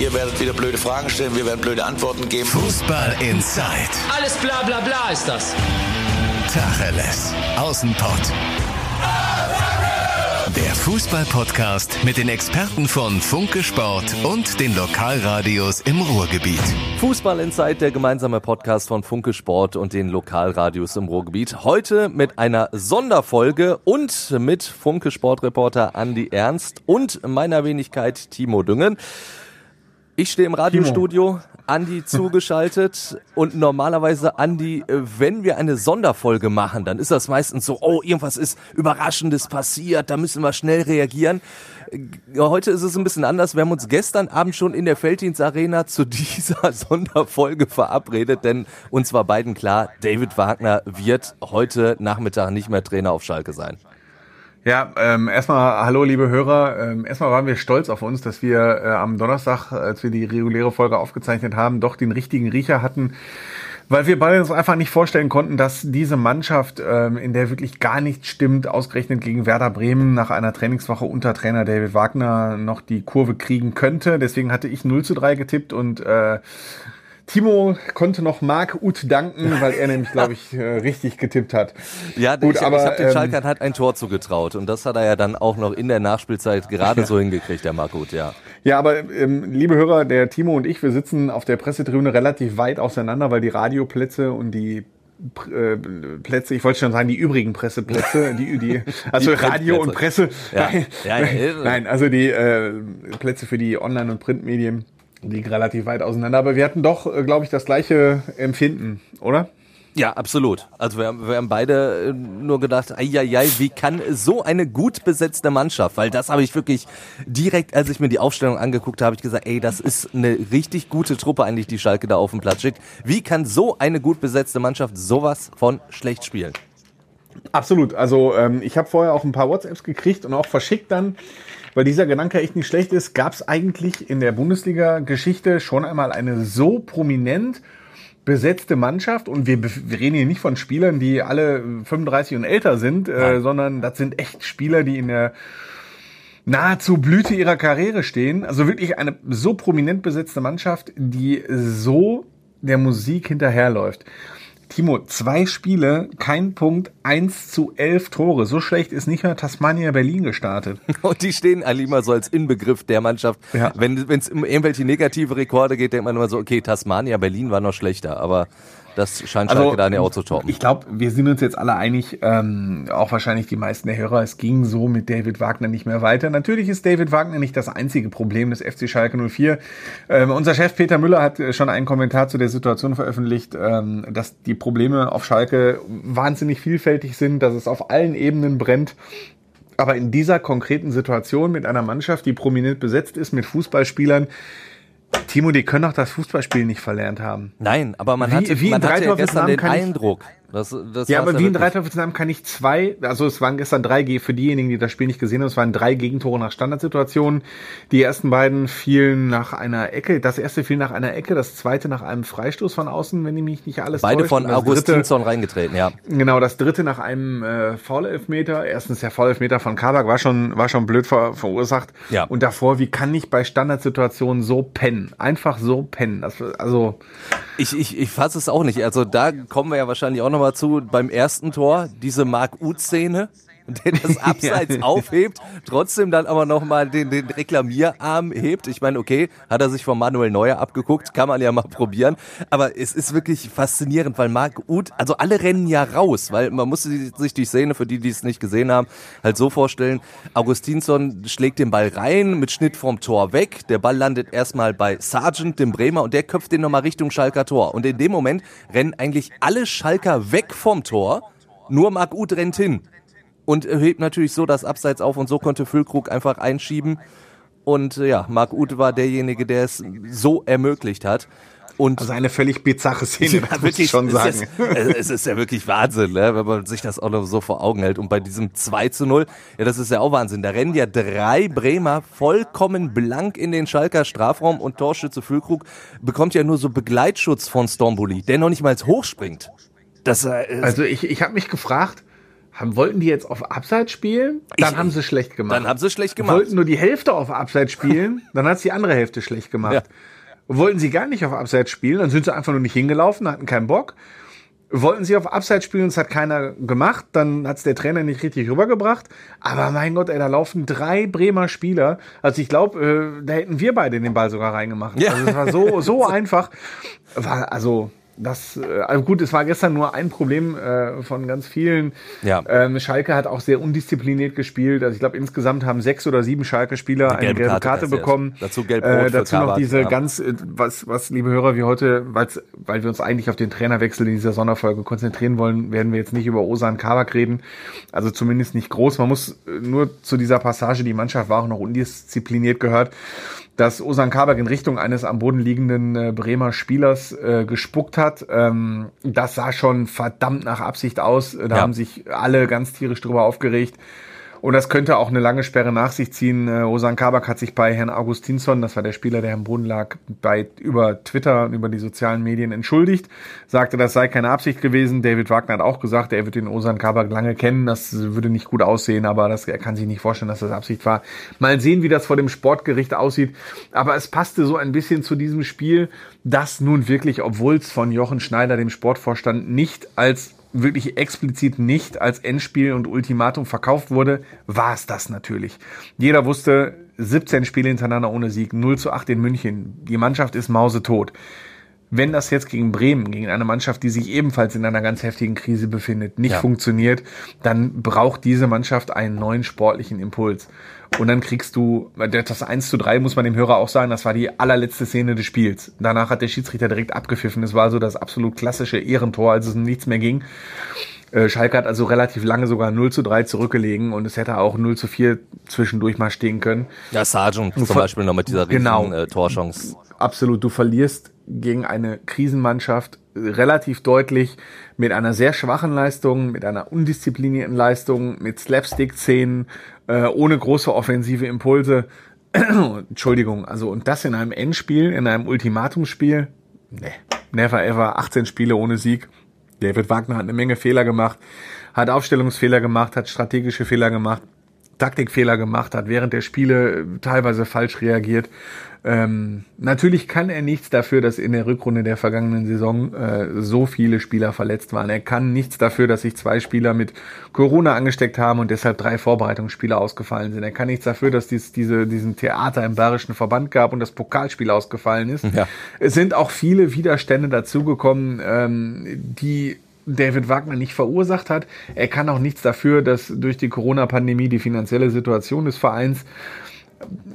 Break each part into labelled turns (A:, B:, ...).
A: Ihr werdet wieder blöde Fragen stellen, wir werden blöde Antworten geben.
B: Fußball Inside.
C: Alles bla bla bla ist das.
B: Tacheles. Außenpott. Der Fußball-Podcast mit den Experten von Funke Sport und den Lokalradios im Ruhrgebiet.
D: Fußball Inside, der gemeinsame Podcast von Funke Sport und den Lokalradios im Ruhrgebiet. Heute mit einer Sonderfolge und mit Funke Sportreporter Andi Ernst und meiner Wenigkeit Timo Düngen. Ich stehe im Radiostudio, Andi zugeschaltet und normalerweise Andi, äh, wenn wir eine Sonderfolge machen, dann ist das meistens so, oh, irgendwas ist Überraschendes passiert, da müssen wir schnell reagieren. Äh, heute ist es ein bisschen anders. Wir haben uns gestern Abend schon in der Felddienstarena zu dieser Sonderfolge verabredet, denn uns war beiden klar, David Wagner wird heute Nachmittag nicht mehr Trainer auf Schalke sein.
E: Ja, ähm, erstmal hallo liebe Hörer. Ähm, erstmal waren wir stolz auf uns, dass wir äh, am Donnerstag, als wir die reguläre Folge aufgezeichnet haben, doch den richtigen Riecher hatten, weil wir beide uns einfach nicht vorstellen konnten, dass diese Mannschaft, ähm, in der wirklich gar nichts stimmt, ausgerechnet gegen Werder Bremen nach einer Trainingswoche unter Trainer David Wagner noch die Kurve kriegen könnte. Deswegen hatte ich 0 zu 3 getippt und äh, Timo konnte noch Marc Uth danken, weil er nämlich, glaube ich, äh, richtig getippt hat.
D: Ja, Gut, ich, aber, ich habe den ähm, Schalkern halt ein Tor zugetraut und das hat er ja dann auch noch in der Nachspielzeit gerade so hingekriegt, der Marc Uth, ja.
E: Ja, aber ähm, liebe Hörer, der Timo und ich, wir sitzen auf der Pressetribüne relativ weit auseinander, weil die Radioplätze und die äh, Plätze, ich wollte schon sagen, die übrigen Presseplätze, die, die also die Radio und Presse, ja. Nein, ja, ja, nein, also die äh, Plätze für die Online- und Printmedien liegen relativ weit auseinander, aber wir hatten doch, äh, glaube ich, das gleiche Empfinden, oder?
D: Ja, absolut. Also wir, wir haben beide äh, nur gedacht, ai, wie kann so eine gut besetzte Mannschaft, weil das habe ich wirklich direkt, als ich mir die Aufstellung angeguckt habe, habe ich gesagt, ey, das ist eine richtig gute Truppe eigentlich, die Schalke da auf dem Platz schickt. Wie kann so eine gut besetzte Mannschaft sowas von schlecht spielen?
E: Absolut. Also ähm, ich habe vorher auch ein paar WhatsApps gekriegt und auch verschickt dann weil dieser Gedanke echt nicht schlecht ist, gab es eigentlich in der Bundesliga-Geschichte schon einmal eine so prominent besetzte Mannschaft und wir, wir reden hier nicht von Spielern, die alle 35 und älter sind, äh, sondern das sind echt Spieler, die in der nahezu Blüte ihrer Karriere stehen. Also wirklich eine so prominent besetzte Mannschaft, die so der Musik hinterherläuft. Timo, zwei Spiele, kein Punkt, eins zu elf Tore. So schlecht ist nicht mehr Tasmania Berlin gestartet.
D: Und die stehen alle immer so als Inbegriff der Mannschaft. Ja. Wenn es um irgendwelche negative Rekorde geht, denkt man immer so, okay, Tasmania Berlin war noch schlechter, aber das scheint also, Schalke da nicht auch zu toppen.
E: Ich glaube, wir sind uns jetzt alle einig, ähm, auch wahrscheinlich die meisten der Hörer, es ging so mit David Wagner nicht mehr weiter. Natürlich ist David Wagner nicht das einzige Problem des FC Schalke 04. Ähm, unser Chef Peter Müller hat schon einen Kommentar zu der Situation veröffentlicht, ähm, dass die Probleme auf Schalke wahnsinnig vielfältig sind, dass es auf allen Ebenen brennt. Aber in dieser konkreten Situation mit einer Mannschaft, die prominent besetzt ist, mit Fußballspielern, Timo, die können doch das Fußballspielen nicht verlernt haben.
D: Nein, aber man wie, hatte, wie man hatte ja gestern den Eindruck,
E: das, das ja, aber wie in drei Namen kann ich zwei, also es waren gestern drei, für diejenigen, die das Spiel nicht gesehen haben, es waren drei Gegentore nach Standardsituationen. Die ersten beiden fielen nach einer Ecke, das erste fiel nach einer Ecke, das zweite nach einem Freistoß von außen, wenn ich mich nicht alles
D: Beide täuscht. von Augustinsson reingetreten, ja.
E: Genau, das dritte nach einem äh, Foul-Elfmeter. Erstens der Foul-Elfmeter von Kabak war schon, war schon blöd ver, verursacht. Ja. Und davor, wie kann ich bei Standardsituationen so pennen? Einfach so pennen. Das, also
D: ich, ich, ich fasse es auch nicht. Also da kommen wir ja wahrscheinlich auch nochmal zu beim ersten Tor, diese Mark-U-Szene der das Abseits aufhebt, trotzdem dann aber nochmal den, den Reklamierarm hebt. Ich meine, okay, hat er sich von Manuel Neuer abgeguckt, kann man ja mal probieren. Aber es ist wirklich faszinierend, weil Marc Uth, also alle rennen ja raus, weil man musste sich die Szene, für die, die es nicht gesehen haben, halt so vorstellen. Augustinsson schlägt den Ball rein, mit Schnitt vom Tor weg. Der Ball landet erstmal bei Sargent, dem Bremer, und der köpft den nochmal Richtung Schalker Tor. Und in dem Moment rennen eigentlich alle Schalker weg vom Tor. Nur Marc Uth rennt hin und hebt natürlich so das Abseits auf und so konnte Füllkrug einfach einschieben. Und äh, ja, Marc Uth war derjenige, der es so ermöglicht hat. Und
E: also eine völlig bizarre Szene, ja, muss ich schon sagen.
D: Es ist, es ist ja wirklich Wahnsinn, ne, wenn man sich das auch noch so vor Augen hält. Und bei diesem 2 zu 0, ja, das ist ja auch Wahnsinn. Da rennen ja drei Bremer vollkommen blank in den Schalker Strafraum und Torschütze Füllkrug bekommt ja nur so Begleitschutz von Stormbully, der noch nicht mal hochspringt.
E: Das, äh, also ich, ich habe mich gefragt, haben, wollten die jetzt auf Abseits spielen? Dann
D: Ich-
E: haben sie schlecht gemacht.
D: Dann haben sie schlecht gemacht.
E: Wollten nur die Hälfte auf Abseits spielen, dann hat die andere Hälfte schlecht gemacht.
D: Ja.
E: Wollten sie gar nicht auf Abseits spielen, dann sind sie einfach nur nicht hingelaufen, hatten keinen Bock. Wollten sie auf Abseits spielen, das hat keiner gemacht, dann hat's der Trainer nicht richtig rübergebracht. Aber mein Gott, ey, da laufen drei Bremer Spieler. Also ich glaube, äh, da hätten wir beide den Ball sogar reingemacht.
D: Ja.
E: Also es war so, so einfach. War, also, das, äh, also gut, es war gestern nur ein Problem äh, von ganz vielen.
D: Ja.
E: Ähm, Schalke hat auch sehr undiszipliniert gespielt. Also ich glaube, insgesamt haben sechs oder sieben Schalke-Spieler eine
D: gelbe Karte
E: Karte, bekommen.
D: Dazu gelb-rot
E: äh, Dazu noch diese
D: ja.
E: ganz, äh, was, was, liebe Hörer, wir heute, weil wir uns eigentlich auf den Trainerwechsel in dieser Sonderfolge konzentrieren wollen, werden wir jetzt nicht über Osan Kabak reden. Also zumindest nicht groß. Man muss äh, nur zu dieser Passage, die Mannschaft war auch noch undiszipliniert gehört, dass Osan Kabak in Richtung eines am Boden liegenden äh, Bremer Spielers äh, gespuckt hat. Ähm, das sah schon verdammt nach Absicht aus. Da
D: Ja.
E: haben sich alle ganz tierisch drüber aufgeregt. Und das könnte auch eine lange Sperre nach sich ziehen. Äh, Osan Kabak hat sich bei Herrn Augustinsson, das war der Spieler, der am Boden lag, bei, über Twitter und über die sozialen Medien entschuldigt, sagte, das sei keine Absicht gewesen. David Wagner hat auch gesagt, er wird den Osan Kabak lange kennen, das würde nicht gut aussehen, aber das, er kann sich nicht vorstellen, dass das Absicht war. Mal sehen, wie das vor dem Sportgericht aussieht. Aber es passte so ein bisschen zu diesem Spiel, das nun wirklich, obwohl es von Jochen Schneider, dem Sportvorstand, nicht als wirklich explizit nicht als Endspiel und Ultimatum verkauft wurde, war es das natürlich. Jeder wusste, 17 Spiele hintereinander ohne Sieg, 0 zu 8 in München. Die Mannschaft ist mausetot. Wenn das jetzt gegen Bremen, gegen eine Mannschaft, die sich ebenfalls in einer ganz heftigen Krise befindet, nicht
D: Ja.
E: funktioniert, dann braucht diese Mannschaft einen neuen sportlichen Impuls. Und dann kriegst du, das 1 zu 3 muss man dem Hörer auch sagen, das war die allerletzte Szene des Spiels. Danach hat der Schiedsrichter direkt abgepfiffen. Es war so das absolut klassische Ehrentor, als es um nichts mehr ging. Äh, Schalke hat also relativ lange sogar 0 zu 3 zurückgelegen und es hätte auch 0 zu 4 zwischendurch mal stehen können.
D: Ja, Sargent zum Beispiel noch mit dieser riesen
E: Genau.
D: äh, Torchance.
E: Absolut, du verlierst gegen eine Krisenmannschaft relativ deutlich mit einer sehr schwachen Leistung, mit einer undisziplinierten Leistung, mit Slapstick-Szenen, äh, ohne große offensive Impulse. Entschuldigung, also und das in einem Endspiel, in einem Ultimatumsspiel? Nee, never ever, 18 Spiele ohne Sieg. David Wagner hat eine Menge Fehler gemacht, hat Aufstellungsfehler gemacht, hat strategische Fehler gemacht, Taktikfehler gemacht, hat während der Spiele äh, teilweise falsch reagiert. Ähm, natürlich kann er nichts dafür, dass in der Rückrunde der vergangenen Saison äh, so viele Spieler verletzt waren. Er kann nichts dafür, dass sich zwei Spieler mit Corona angesteckt haben und deshalb drei Vorbereitungsspiele ausgefallen sind. Er kann nichts dafür, dass dies, diese, diesen Theater im Bayerischen Verband gab und das Pokalspiel ausgefallen ist.
D: Ja.
E: Es sind auch viele Widerstände dazugekommen, ähm, die David Wagner nicht verursacht hat. Er kann auch nichts dafür, dass durch die Corona-Pandemie die finanzielle Situation des Vereins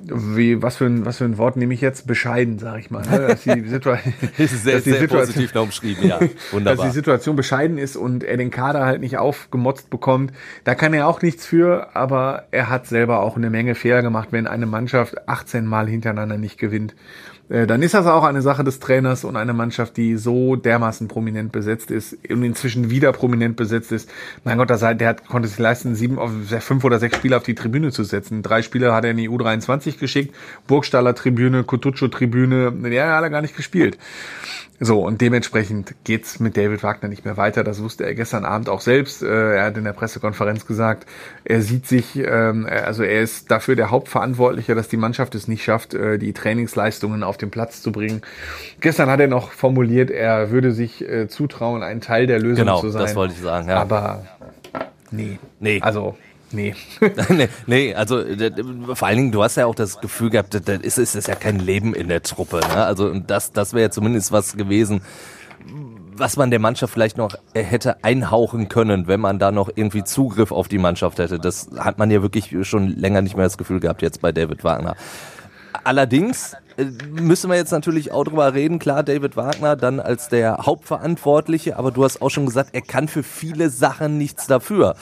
E: wie, was für ein, was für ein Wort nehme ich jetzt? Bescheiden, sage ich mal. Ne? Dass die, Situa
D: Ist sehr,
E: dass die
D: sehr
E: Situation-
D: positiv noch umschrieben, ja.
E: dass
D: Wunderbar.
E: die Situation bescheiden ist und er den Kader halt nicht aufgemotzt bekommt. Da kann er auch nichts für, aber er hat selber auch eine Menge Fehler gemacht, wenn eine Mannschaft 18 Mal hintereinander nicht gewinnt. Äh, Dann ist das auch eine Sache des Trainers und eine Mannschaft, die so dermaßen prominent besetzt ist und inzwischen wieder prominent besetzt ist. Mein Gott, der hat, konnte sich leisten, sieben, fünf oder sechs Spieler auf die Tribüne zu setzen. Drei Spieler hat er in die U23 geschickt, Burgstaller Tribüne, Kutucu Tribüne, die haben alle gar nicht gespielt. So, und dementsprechend geht's mit David Wagner nicht mehr weiter. Das wusste er gestern Abend auch selbst. Äh, Er hat in der Pressekonferenz gesagt, er sieht sich, ähm, also er ist dafür der Hauptverantwortliche, dass die Mannschaft es nicht schafft, äh, die Trainingsleistungen auf den Platz zu bringen. Gestern hat er noch formuliert, er würde sich äh, zutrauen, ein Teil der Lösung
D: Genau,
E: zu sein.
D: das wollte ich sagen, ja.
E: Aber nee.
D: Nee.
E: Also, nee.
D: nee, nee, also d- vor allen Dingen, du hast ja auch das Gefühl gehabt, da ist, ist, ist ja kein Leben in der Truppe. Ne? Also das, das wäre ja zumindest was gewesen, was man der Mannschaft vielleicht noch äh, hätte einhauchen können, wenn man da noch irgendwie Zugriff auf die Mannschaft hätte. Das hat man ja wirklich schon länger nicht mehr das Gefühl gehabt jetzt bei David Wagner. Allerdings äh, müssen wir jetzt natürlich auch drüber reden. Klar, David Wagner dann als der Hauptverantwortliche, aber du hast auch schon gesagt, er kann für viele Sachen nichts dafür.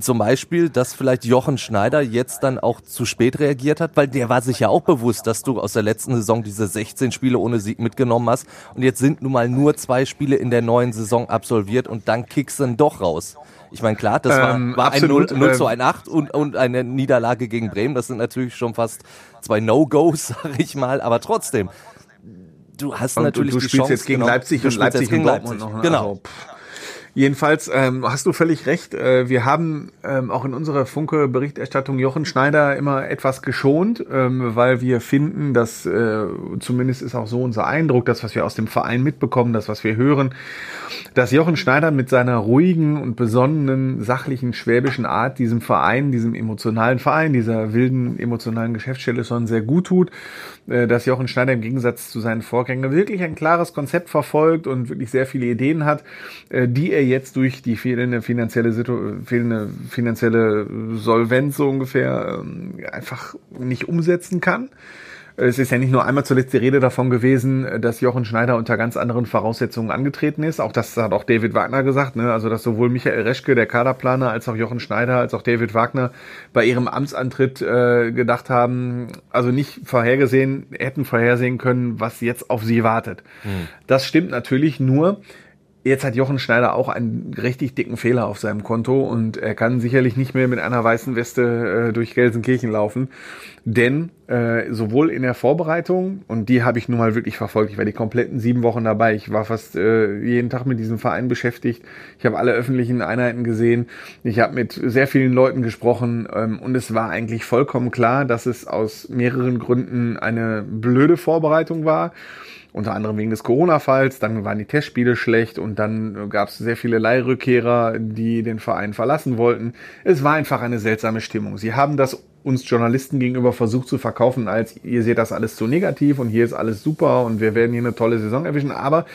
D: Zum Beispiel, dass vielleicht Jochen Schneider jetzt dann auch zu spät reagiert hat, weil der war sich ja auch bewusst, dass du aus der letzten Saison diese 16 Spiele ohne Sieg mitgenommen hast und jetzt sind nun mal nur zwei Spiele in der neuen Saison absolviert und dann kickst du ihn doch raus. Ich meine, klar, das war,
E: Ähm,
D: war ein 0,
E: absolut,
D: 0 zu
E: ähm,
D: ein 8 und, und eine Niederlage gegen Bremen. Das sind natürlich schon fast zwei No-Gos, sag ich mal, aber trotzdem. Du hast
E: Und
D: natürlich
E: du
D: die
E: spielst
D: Chance,
E: jetzt gegen
D: genau,
E: Leipzig
D: du
E: und
D: spielst
E: Leipzig und Dortmund
D: Leipzig.
E: noch. ne?
D: Genau.
E: Also. Jedenfalls ähm, hast du völlig recht. Äh, wir haben ähm, auch in unserer Funke-Berichterstattung Jochen Schneider immer etwas geschont, ähm, weil wir finden, dass äh, zumindest ist auch so unser Eindruck, das, was wir aus dem Verein mitbekommen, das, was wir hören, dass Jochen Schneider mit seiner ruhigen und besonnenen, sachlichen, schwäbischen Art diesem Verein, diesem emotionalen Verein, dieser wilden, emotionalen Geschäftsstelle schon sehr gut tut, dass Jochen Schneider im Gegensatz zu seinen Vorgängern wirklich ein klares Konzept verfolgt und wirklich sehr viele Ideen hat, äh, die er jetzt durch die fehlende finanzielle, Situ fehlende finanzielle Solvenz so ungefähr ähm, einfach nicht umsetzen kann. Es ist ja nicht nur einmal zuletzt die Rede davon gewesen, dass Jochen Schneider unter ganz anderen Voraussetzungen angetreten ist. Auch das hat auch David Wagner gesagt. Ne? Also dass sowohl Michael Reschke, der Kaderplaner, als auch Jochen Schneider, als auch David Wagner bei ihrem Amtsantritt äh, gedacht haben, also nicht vorhergesehen, hätten vorhersehen können, was jetzt auf sie wartet. Hm. Das stimmt natürlich nur. Jetzt hat Jochen Schneider auch einen richtig dicken Fehler auf seinem Konto und er kann sicherlich nicht mehr mit einer weißen Weste äh, durch Gelsenkirchen laufen. Denn äh, sowohl in der Vorbereitung, und die habe ich nun mal wirklich verfolgt, ich war die kompletten sieben Wochen dabei, ich war fast äh, jeden Tag mit diesem Verein beschäftigt, ich habe alle öffentlichen Einheiten gesehen, ich habe mit sehr vielen Leuten gesprochen ähm, und es war eigentlich vollkommen klar, dass es aus mehreren Gründen eine blöde Vorbereitung war unter anderem wegen des Corona-Falls, dann waren die Testspiele schlecht und dann gab es sehr viele Leihrückkehrer, die den Verein verlassen wollten. Es war einfach eine seltsame Stimmung. Sie haben das uns Journalisten gegenüber versucht zu verkaufen, als ihr seht das alles zu negativ und hier ist alles super und wir werden hier eine tolle Saison erwischen, aber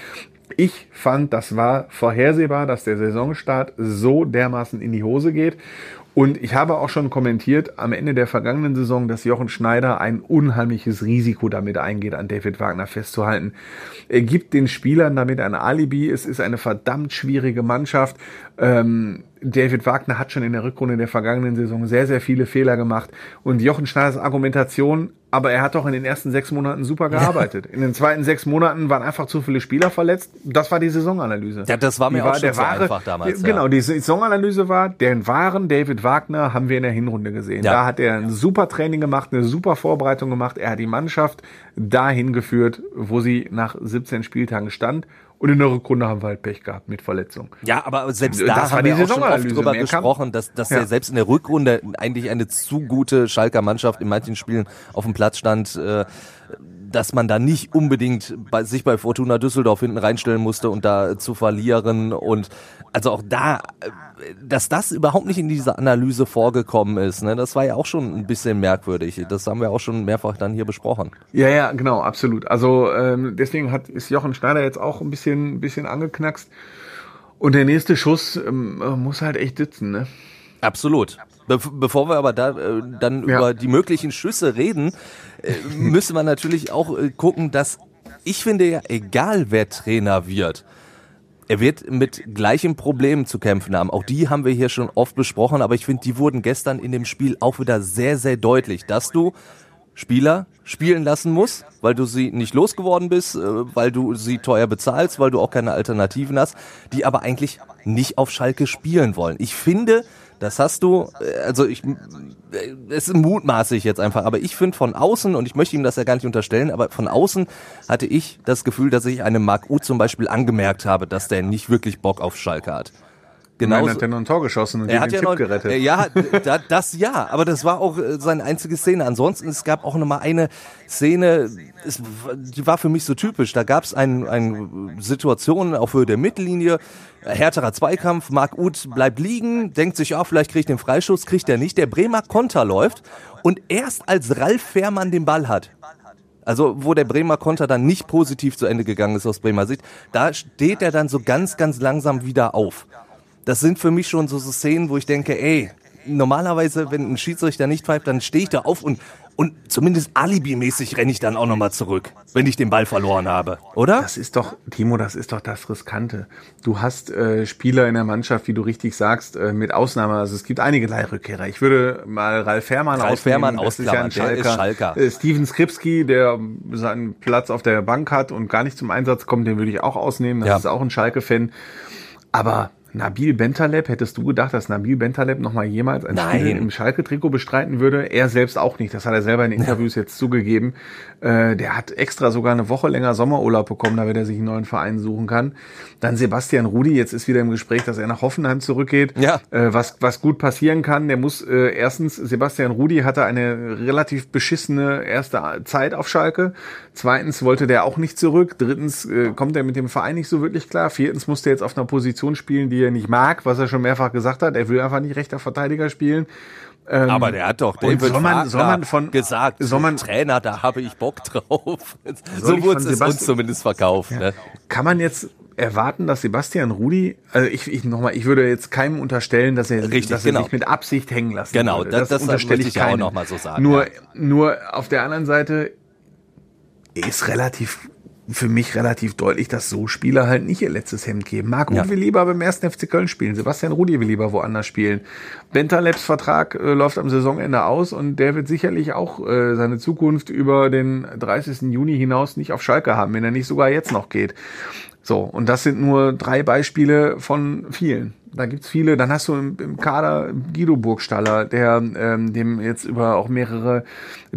E: ich fand, das war vorhersehbar, dass der Saisonstart so dermaßen in die Hose geht. Und ich habe auch schon kommentiert am Ende der vergangenen Saison, dass Jochen Schneider ein unheimliches Risiko damit eingeht, an David Wagner festzuhalten. Er gibt den Spielern damit ein Alibi. Es ist eine verdammt schwierige Mannschaft. Ähm, David Wagner hat schon in der Rückrunde der vergangenen Saison sehr, sehr viele Fehler gemacht. Und Jochen Schneiders Argumentation, aber er hat doch in den ersten sechs Monaten super gearbeitet. In den zweiten sechs Monaten waren einfach zu viele Spieler verletzt. Das war die Saisonanalyse.
D: Ja, das war mir
E: die
D: auch
E: war,
D: schon
E: der
D: so
E: wahre,
D: einfach damals.
E: Genau,
D: ja.
E: die Saisonanalyse war, den wahren David Wagner haben wir in der Hinrunde gesehen.
D: Ja.
E: Da hat er ein super Training gemacht, eine super Vorbereitung gemacht. Er hat die Mannschaft dahin geführt, wo sie nach 17 Spieltagen stand. Und in der Rückrunde haben wir halt Pech gehabt mit Verletzung.
D: Ja, aber selbst
E: Das
D: da haben wir auch schon oft drüber
E: Mehr
D: gesprochen, dass, dass
E: Ja.
D: er selbst in der Rückrunde eigentlich eine zu gute Schalker Mannschaft in manchen Spielen auf dem Platz stand, äh, dass man da nicht unbedingt bei, sich bei Fortuna Düsseldorf hinten reinstellen musste und da zu verlieren und also auch da, äh, dass das überhaupt nicht in dieser Analyse vorgekommen ist, ne, das war ja auch schon ein bisschen merkwürdig. Das haben wir auch schon mehrfach dann hier besprochen.
E: Ja, ja, genau, absolut. Also ähm, deswegen hat ist Jochen Schneider jetzt auch ein bisschen, ein bisschen angeknackst. Und der nächste Schuss ähm, muss halt echt sitzen, ne?
D: Absolut. Be bevor wir aber da äh, dann
E: Ja.
D: über die möglichen Schüsse reden, äh, müssen wir natürlich auch äh, gucken, dass ich finde ja, egal wer Trainer wird, er wird mit gleichen Problemen zu kämpfen haben. Auch die haben wir hier schon oft besprochen, aber ich finde, die wurden gestern in dem Spiel auch wieder sehr, sehr deutlich, dass du Spieler spielen lassen musst, weil du sie nicht losgeworden bist, äh, weil du sie teuer bezahlst, weil du auch keine Alternativen hast, die aber eigentlich nicht auf Schalke spielen wollen. Ich finde, das hast du, äh, also ich, äh, es ist mutmaßlich jetzt einfach, aber ich finde von außen, und ich möchte ihm das ja gar nicht unterstellen, aber von außen hatte ich das Gefühl, dass ich einem Marc U zum Beispiel angemerkt habe, dass der nicht wirklich Bock auf Schalke hat.
E: Genau. Hat er noch ein Tor geschossen und
D: er
E: den
D: hat ja
E: Tipp
D: noch,
E: gerettet.
D: ja, da, das ja, aber das war auch äh, seine einzige Szene. Ansonsten, es gab auch noch mal eine Szene, es, die war für mich so typisch. Da gab es eine ein Situation auf Höhe der Mittellinie, äh, härterer Zweikampf, Marc Uth bleibt liegen, denkt sich, ja, vielleicht kriegt den Freischuss, kriegt er nicht. Der Bremer Konter läuft und erst als Ralf Fährmann den Ball hat, also wo der Bremer Konter dann nicht positiv zu Ende gegangen ist aus Bremer Sicht, da steht er dann so ganz, ganz langsam wieder auf. Das sind für mich schon so, so Szenen, wo ich denke, ey, normalerweise, wenn ein Schiedsrichter nicht pfeift, dann stehe ich da auf und, und zumindest alibimäßig renne ich dann auch nochmal zurück, wenn ich den Ball verloren habe, oder?
E: Das ist doch, Timo, das ist doch das Riskante. Du hast äh, Spieler in der Mannschaft, wie du richtig sagst, äh, mit Ausnahme, also es gibt einige Leihrückkehrer. Ich würde mal Ralf Fährmann
D: Ralf
E: ausnehmen.
D: Fährmann
E: das ist ja
D: ausklammern, der ist Schalker.
E: Äh, Steven Skripski, der seinen Platz auf der Bank hat und gar nicht zum Einsatz kommt, den würde ich auch ausnehmen. Das
D: Ja.
E: ist auch ein Schalke-Fan. Aber Nabil Bentaleb, hättest du gedacht, dass Nabil Bentaleb nochmal jemals ein
D: Nein.
E: Spiel im Schalke-Trikot bestreiten würde? Er selbst auch nicht. Das hat er selber in Interviews jetzt zugegeben. Äh, der hat extra sogar eine Woche länger Sommerurlaub bekommen, damit er sich einen neuen Verein suchen kann. Dann Sebastian Rudi, jetzt ist wieder im Gespräch, dass er nach Hoffenheim zurückgeht.
D: Ja.
E: Äh, was, was gut passieren kann, der muss äh, erstens, Sebastian Rudi hatte eine relativ beschissene erste Zeit auf Schalke. Zweitens wollte der auch nicht zurück. Drittens äh, kommt er mit dem Verein nicht so wirklich klar. Viertens musste er jetzt auf einer Position spielen, die er nicht mag, was er schon mehrfach gesagt hat. Er will einfach nicht rechter Verteidiger spielen. Ähm,
D: Aber der hat doch
E: und soll man- soll man von-
D: gesagt,
E: soll man-
D: Trainer, da habe ich Bock drauf. So wurde es uns zumindest verkauft. Ne?
E: Kann man jetzt erwarten, dass Sebastian Rudi, also ich, ich nochmal, ich würde jetzt keinem unterstellen, dass er,
D: Richtig,
E: dass er
D: genau.
E: sich mit Absicht hängen lassen
D: Genau,
E: würde.
D: das- das
E: unterstelle
D: möchte ich auch
E: keinem.
D: noch mal so sagen,
E: Nur,
D: ja.
E: nur auf der anderen Seite ist relativ für mich relativ deutlich, dass so Spieler halt nicht ihr letztes Hemd geben. Marc
D: Ja.
E: Will lieber beim ersten FC Köln spielen. Sebastian Rudi will lieber woanders spielen. Bentalebs Vertrag äh, läuft am Saisonende aus und der wird sicherlich auch äh, seine Zukunft über den 30. Juni hinaus nicht auf Schalke haben, wenn er nicht sogar jetzt noch geht. So, und das sind nur drei Beispiele von vielen. Da gibt's viele. Dann hast du im, im Kader Guido Burgstaller, der ähm, dem jetzt über auch mehrere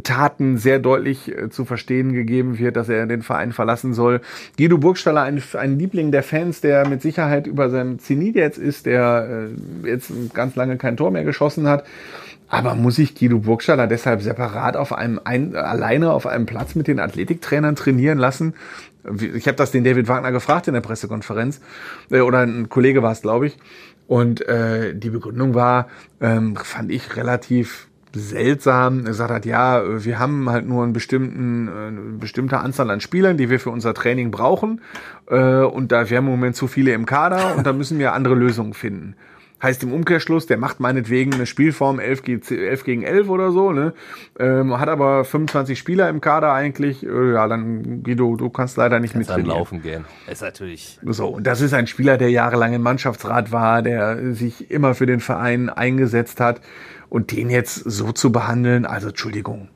E: Taten sehr deutlich äh, zu verstehen gegeben wird, dass er den Verein verlassen soll. Guido Burgstaller, ein, ein Liebling der Fans, der mit Sicherheit über seinem Zenit jetzt ist, der äh, jetzt ganz lange kein Tor mehr geschossen hat. Aber muss ich Guido Burgstaller deshalb separat auf einem ein, alleine auf einem Platz mit den Athletiktrainern trainieren lassen? Ich habe das den David Wagner gefragt in der Pressekonferenz äh, oder ein Kollege war es, glaube ich. Und äh, die Begründung war, ähm, fand ich relativ seltsam. Er gesagt hat, ja, wir haben halt nur einen bestimmten, äh, eine bestimmte Anzahl an Spielern, die wir für unser Training brauchen. Äh, und da wir haben im Moment zu viele im Kader und da müssen wir andere Lösungen finden. Heißt im Umkehrschluss, der macht meinetwegen eine Spielform 11 gegen 11, gegen 11 oder so, ne? Ähm, hat aber 25 Spieler im Kader eigentlich. Äh, ja, dann Guido, du kannst leider nicht
D: Dann
E: mittrainieren.
D: laufen gehen. Ist natürlich.
E: So, und das ist ein Spieler, der jahrelang im Mannschaftsrat war, der sich immer für den Verein eingesetzt hat. Und den jetzt so zu behandeln, also Entschuldigung.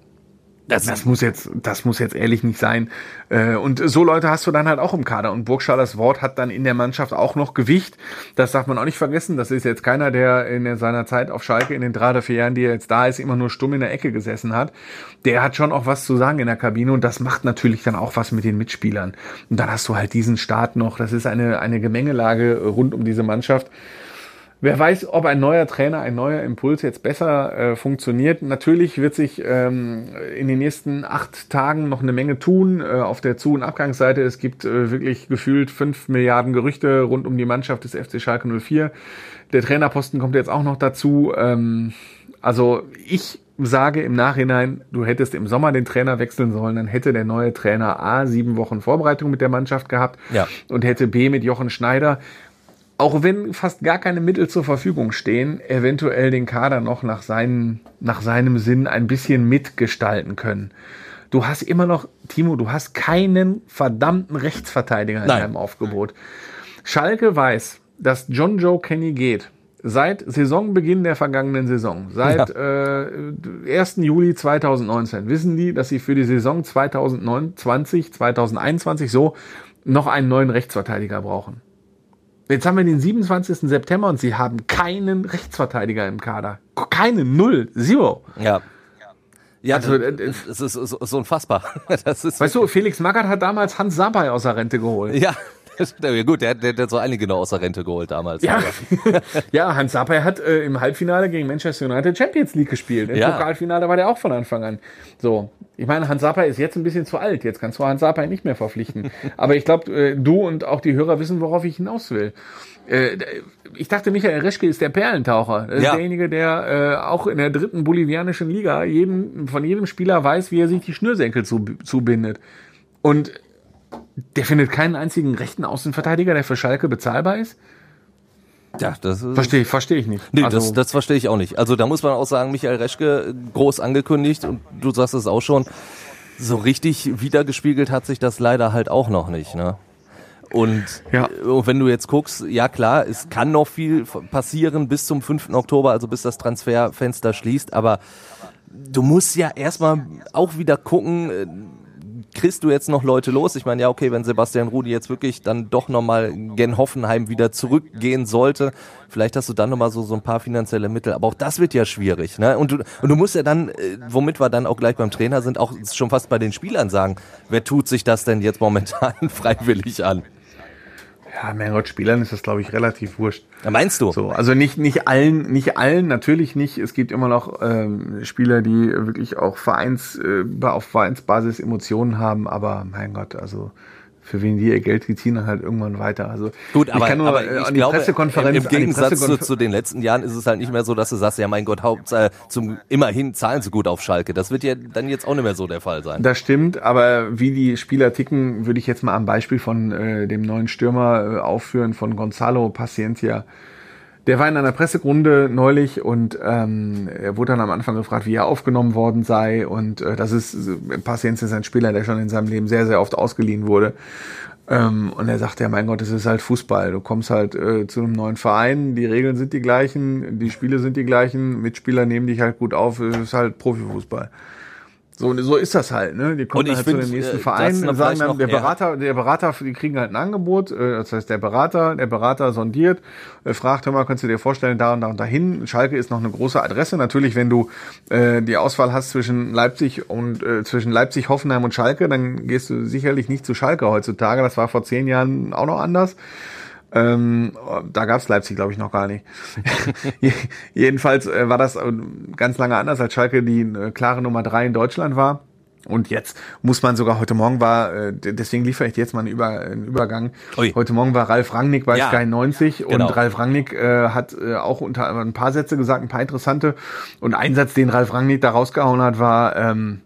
E: Das, muss jetzt, das muss jetzt ehrlich nicht sein. Äh, Und so Leute hast du dann halt auch im Kader. Und Burgschallers Wort hat dann in der Mannschaft auch noch Gewicht. Das darf man auch nicht vergessen. Das ist jetzt keiner, der in seiner Zeit auf Schalke in den drei oder vier Jahren, die er jetzt da ist, immer nur stumm in der Ecke gesessen hat. Der hat schon auch was zu sagen in der Kabine und das macht natürlich dann auch was mit den Mitspielern. Und dann hast du halt diesen Start noch. Das ist eine, eine Gemengelage rund um diese Mannschaft. Wer weiß, ob ein neuer Trainer, ein neuer Impuls jetzt besser äh, funktioniert. Natürlich wird sich ähm, in den nächsten acht Tagen noch eine Menge tun äh, auf der Zu- und Abgangsseite. Es gibt äh, wirklich gefühlt fünf Milliarden Gerüchte rund um die Mannschaft des FC Schalke 04. Der Trainerposten kommt jetzt auch noch dazu. Ähm, also ich sage im Nachhinein, du hättest im Sommer den Trainer wechseln sollen, dann hätte der neue Trainer A sieben Wochen Vorbereitung mit der Mannschaft gehabt
D: Ja.
E: und hätte B mit Jochen Schneider auch wenn fast gar keine Mittel zur Verfügung stehen, eventuell den Kader noch nach, seinen, nach seinem Sinn ein bisschen mitgestalten können. Du hast immer noch, Timo, du hast keinen verdammten Rechtsverteidiger in
D: Nein.
E: deinem Aufgebot. Schalke weiß, dass John Joe Kenny geht. Seit Saisonbeginn der vergangenen Saison, seit äh, 1. Juli 2019, wissen die, dass sie für die Saison 2029, 2021 so noch einen neuen Rechtsverteidiger brauchen. Jetzt haben wir den 27. September und sie haben keinen Rechtsverteidiger im Kader. Keinen, null, zero.
D: Ja. Ja,
E: Also,
D: das,
E: äh,
D: das ist, ist, ist unfassbar. Das ist,
E: Weißt du, Felix Magath hat damals Hans Sabai aus der Rente geholt.
D: ja, gut, der, der, der hat so einige noch aus der Rente geholt damals.
E: Ja, ja Hans Sapai hat äh, im Halbfinale gegen Manchester United Champions League gespielt. Im
D: Ja.
E: Pokalfinale war der auch von Anfang an. So, ich meine, Hans Sapai ist jetzt ein bisschen zu alt. Jetzt kannst du Hans Sapai nicht mehr verpflichten. Aber ich glaube, äh, du und auch die Hörer wissen, worauf ich hinaus will. Äh, ich dachte, Michael Reschke ist der Perlentaucher. Das ist
D: Ja.
E: derjenige, der äh, auch in der dritten bolivianischen Liga jeden, von jedem Spieler weiß, wie er sich die Schnürsenkel zu, zubindet. Und der findet keinen einzigen rechten Außenverteidiger, der für Schalke bezahlbar ist.
D: Ja, das.
E: Verstehe versteh ich nicht.
D: Nee,
E: Also-
D: das, das verstehe ich auch nicht. Also da muss man auch sagen, Michael Reschke groß angekündigt und du sagst es auch schon, so richtig wiedergespiegelt hat sich das leider halt auch noch nicht. Ne? Und
E: Ja.
D: wenn du jetzt guckst, ja klar, es kann noch viel passieren bis zum 5. Oktober, also bis das Transferfenster schließt, aber du musst ja erstmal auch wieder gucken, äh, kriegst du jetzt noch Leute los? Ich meine, ja, okay, wenn Sebastian Rudi jetzt wirklich dann doch nochmal gen Hoffenheim wieder zurückgehen sollte, vielleicht hast du dann nochmal so, so ein paar finanzielle Mittel. Aber auch das wird ja schwierig. Ne? Und, du, und du musst ja dann, äh, womit wir dann auch gleich beim Trainer sind, auch schon fast bei den Spielern sagen, wer tut sich das denn jetzt momentan freiwillig an?
E: Ja, mein Gott, Spielern ist das, glaube ich, relativ wurscht.
D: Ja, meinst du?
E: So, also nicht, nicht allen, nicht allen, natürlich nicht. Es gibt immer noch ähm, Spieler, die wirklich auch Vereins, äh, auf Vereinsbasis Emotionen haben, aber mein Gott, also für wen die ihr Geld, die ziehen dann halt irgendwann weiter. Also
D: Gut, aber,
E: ich kann nur
D: aber
E: äh,
D: ich
E: an die
D: glaube,
E: Pressekonferenz,
D: im, im Gegensatz
E: die
D: zu, zu den letzten Jahren ist es halt nicht mehr so, dass du sagst, ja mein Gott, Hauptsache zum immerhin zahlen sie gut auf Schalke. Das wird ja dann jetzt auch nicht mehr so der Fall sein.
E: Das stimmt, aber wie die Spieler ticken, würde ich jetzt mal am Beispiel von äh, dem neuen Stürmer äh, aufführen, von Gonzalo Paciencia. Der war in einer Pressegrunde neulich und ähm, er wurde dann am Anfang gefragt, wie er aufgenommen worden sei. Und äh, das ist, äh, Paciencia ist ein Spieler, der schon in seinem Leben sehr, sehr oft ausgeliehen wurde. Ähm, und er sagt, ja, mein Gott, es ist halt Fußball. Du kommst halt äh, zu einem neuen Verein, die Regeln sind die gleichen, die Spiele sind die gleichen, Mitspieler nehmen dich halt gut auf, es ist halt Profifußball. So, so ist das halt, ne? Die kommen halt zu
D: find,
E: dem nächsten
D: äh,
E: Verein und sagen dann, der
D: ja.
E: Berater, der Berater, die kriegen halt ein Angebot, äh, das heißt, der Berater, der Berater sondiert, äh, fragt, hör mal, kannst du dir vorstellen, da und da und dahin. Schalke ist noch eine große Adresse. Natürlich, wenn du äh, die Auswahl hast zwischen Leipzig und äh, zwischen Leipzig, Hoffenheim und Schalke, dann gehst du sicherlich nicht zu Schalke heutzutage. Das war vor zehn Jahren auch noch anders. Ähm, da gab's Leipzig, glaube ich, noch gar nicht. Jedenfalls äh, war das äh, ganz lange anders, als Schalke die äh, klare Nummer drei in Deutschland war. Und jetzt muss man sogar, heute Morgen war, deswegen liefere ich jetzt mal einen, Über, einen Übergang.
D: Ui.
E: Heute Morgen war Ralf Rangnick bei
D: Ja,
E: Sky 90
D: genau.
E: und Ralf Rangnick äh, hat äh, auch unter ein paar Sätze gesagt, ein paar interessante. Und ein Satz, den Ralf Rangnick da rausgehauen hat, war, ähm,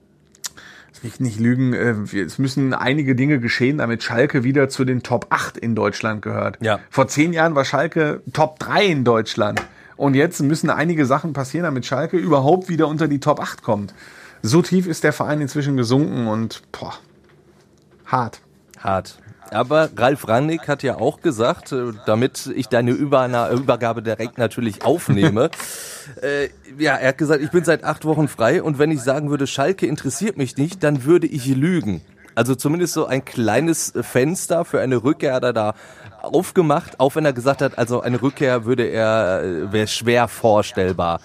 E: mich nicht lügen, äh, es müssen einige Dinge geschehen, damit Schalke wieder zu den Top 8 in Deutschland gehört.
D: Ja.
E: Vor zehn Jahren war Schalke Top 3 in Deutschland. Und jetzt müssen einige Sachen passieren, damit Schalke überhaupt wieder unter die Top 8 kommt. So tief ist der Verein inzwischen gesunken und boah, hart.
D: Hart. Aber Ralf Rangnick hat ja auch gesagt, äh, damit ich deine Übergabe direkt natürlich aufnehme, äh, ja, er hat gesagt, ich bin seit acht Wochen frei und wenn ich sagen würde, Schalke interessiert mich nicht, dann würde ich lügen. Also zumindest so ein kleines Fenster für eine Rückkehr hat er da aufgemacht, auch wenn er gesagt hat, also eine Rückkehr würde er, äh, wäre schwer vorstellbar.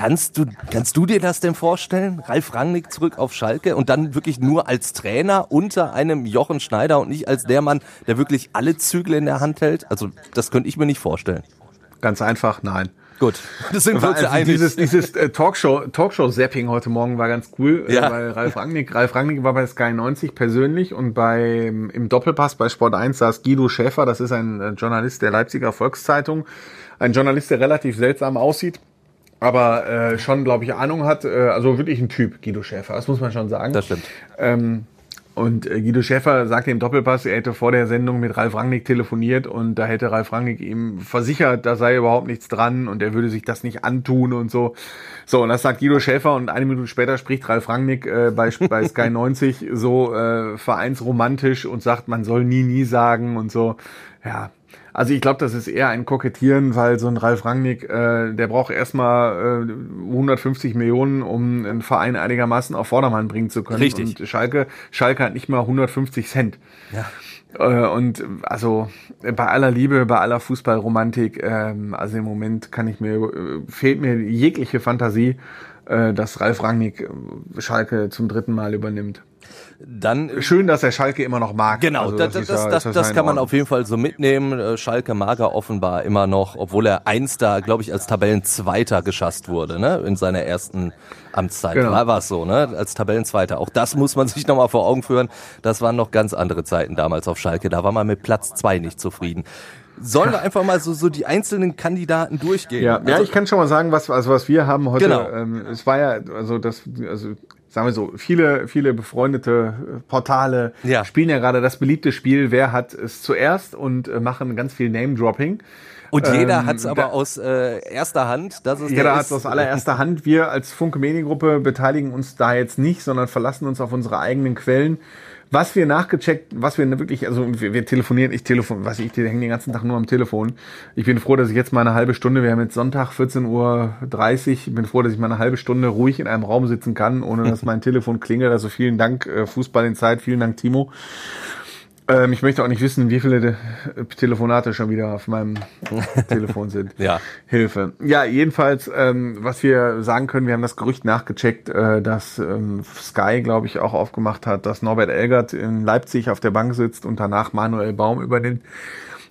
D: Kannst du, kannst du dir das denn vorstellen? Ralf Rangnick zurück auf Schalke und dann wirklich nur als Trainer unter einem Jochen Schneider und nicht als der Mann, der wirklich alle Zügel in der Hand hält? Also, das könnte ich mir nicht vorstellen.
E: Ganz einfach, nein.
D: Gut, das sind wir uns ja
E: Also dieses dieses äh, Talkshow Talkshow Zapping heute Morgen war ganz cool,
D: Ja.
E: äh, weil Ralf Rangnick Ralf Rangnick war bei Sky 90 persönlich und bei im Doppelpass bei Sport 1 saß Guido Schäfer, das ist ein äh, Journalist der Leipziger Volkszeitung, ein Journalist, der relativ seltsam aussieht, aber äh, schon glaube ich Ahnung hat, äh, also wirklich ein Typ Guido Schäfer, das muss man schon sagen.
D: das stimmt.
E: Ähm, und äh, Guido Schäfer sagte im Doppelpass, er hätte vor der Sendung mit Ralf Rangnick telefoniert und da hätte Ralf Rangnick ihm versichert, da sei überhaupt nichts dran und er würde sich das nicht antun und so. So, und das sagt Guido Schäfer und eine Minute später spricht Ralf Rangnick äh, bei, bei Sky 90 so äh, vereinsromantisch und sagt, man soll nie, nie sagen und so. Ja, also ich glaube, das ist eher ein Kokettieren, weil so ein Ralf Rangnick, äh, der braucht erstmal äh, 150 Millionen, um einen Verein einigermaßen auf Vordermann bringen zu können.
D: Richtig.
E: Und Schalke, Schalke hat nicht mal 150 Cent.
D: Ja.
E: Äh, und also bei aller Liebe, bei aller Fußballromantik, ähm, also im Moment kann ich mir, äh, fehlt mir jegliche Fantasie, äh, dass Ralf Rangnick äh, Schalke zum dritten Mal übernimmt.
D: Dann
E: Schön, dass er Schalke immer noch mag.
D: Genau,
E: Also
D: das, das, das,
E: ja-
D: das,
E: ja
D: das kann man auf jeden Fall so mitnehmen. Äh, Schalke Mager offenbar immer noch, obwohl er Einster, glaube ich, als Tabellenzweiter geschasst wurde, ne, in seiner ersten Amtszeit.
E: Genau.
D: War es so, ne, als Tabellenzweiter. Auch das muss man sich nochmal vor Augen führen. Das waren noch ganz andere Zeiten damals auf Schalke. Da war man mit Platz zwei nicht zufrieden. Sollen wir einfach mal so, so die einzelnen Kandidaten durchgehen?
E: Ja, ja,
D: Also-
E: ich kann schon mal sagen, was, also was wir haben heute.
D: Genau.
E: Ähm, es war ja, also das, also sagen wir so, viele, viele befreundete äh, Portale
D: Ja.
E: spielen ja gerade das beliebte Spiel, wer hat es zuerst und äh, machen ganz viel Name-Dropping.
D: Und jeder
E: Ähm,
D: hat's aber
E: da-
D: aus äh, erster Hand. Das ist
E: Jeder
D: der
E: hat es aus allererster Hand. Wir als Funke Mediengruppe beteiligen uns da jetzt nicht, sondern verlassen uns auf unsere eigenen Quellen. Was wir nachgecheckt, was wir wirklich, also wir, wir telefonieren, ich telefon, was ich, ich hänge den ganzen Tag nur am Telefon. Ich bin froh, dass ich jetzt mal eine halbe Stunde, wir haben jetzt Sonntag 14.30 Uhr, ich bin froh, dass ich mal eine halbe Stunde ruhig in einem Raum sitzen kann, ohne dass mein Telefon klingelt. Also vielen Dank, äh, Fußball in Zeit, vielen Dank, Timo. Ähm, ich möchte auch nicht wissen, wie viele Telefonate schon wieder auf meinem Telefon sind.
D: Ja.
E: Hilfe. Ja, jedenfalls, ähm, was wir sagen können, wir haben das Gerücht nachgecheckt, äh, dass ähm, Sky, glaube ich, auch aufgemacht hat, dass Norbert Elgert in Leipzig auf der Bank sitzt und danach Manuel Baum übernimmt.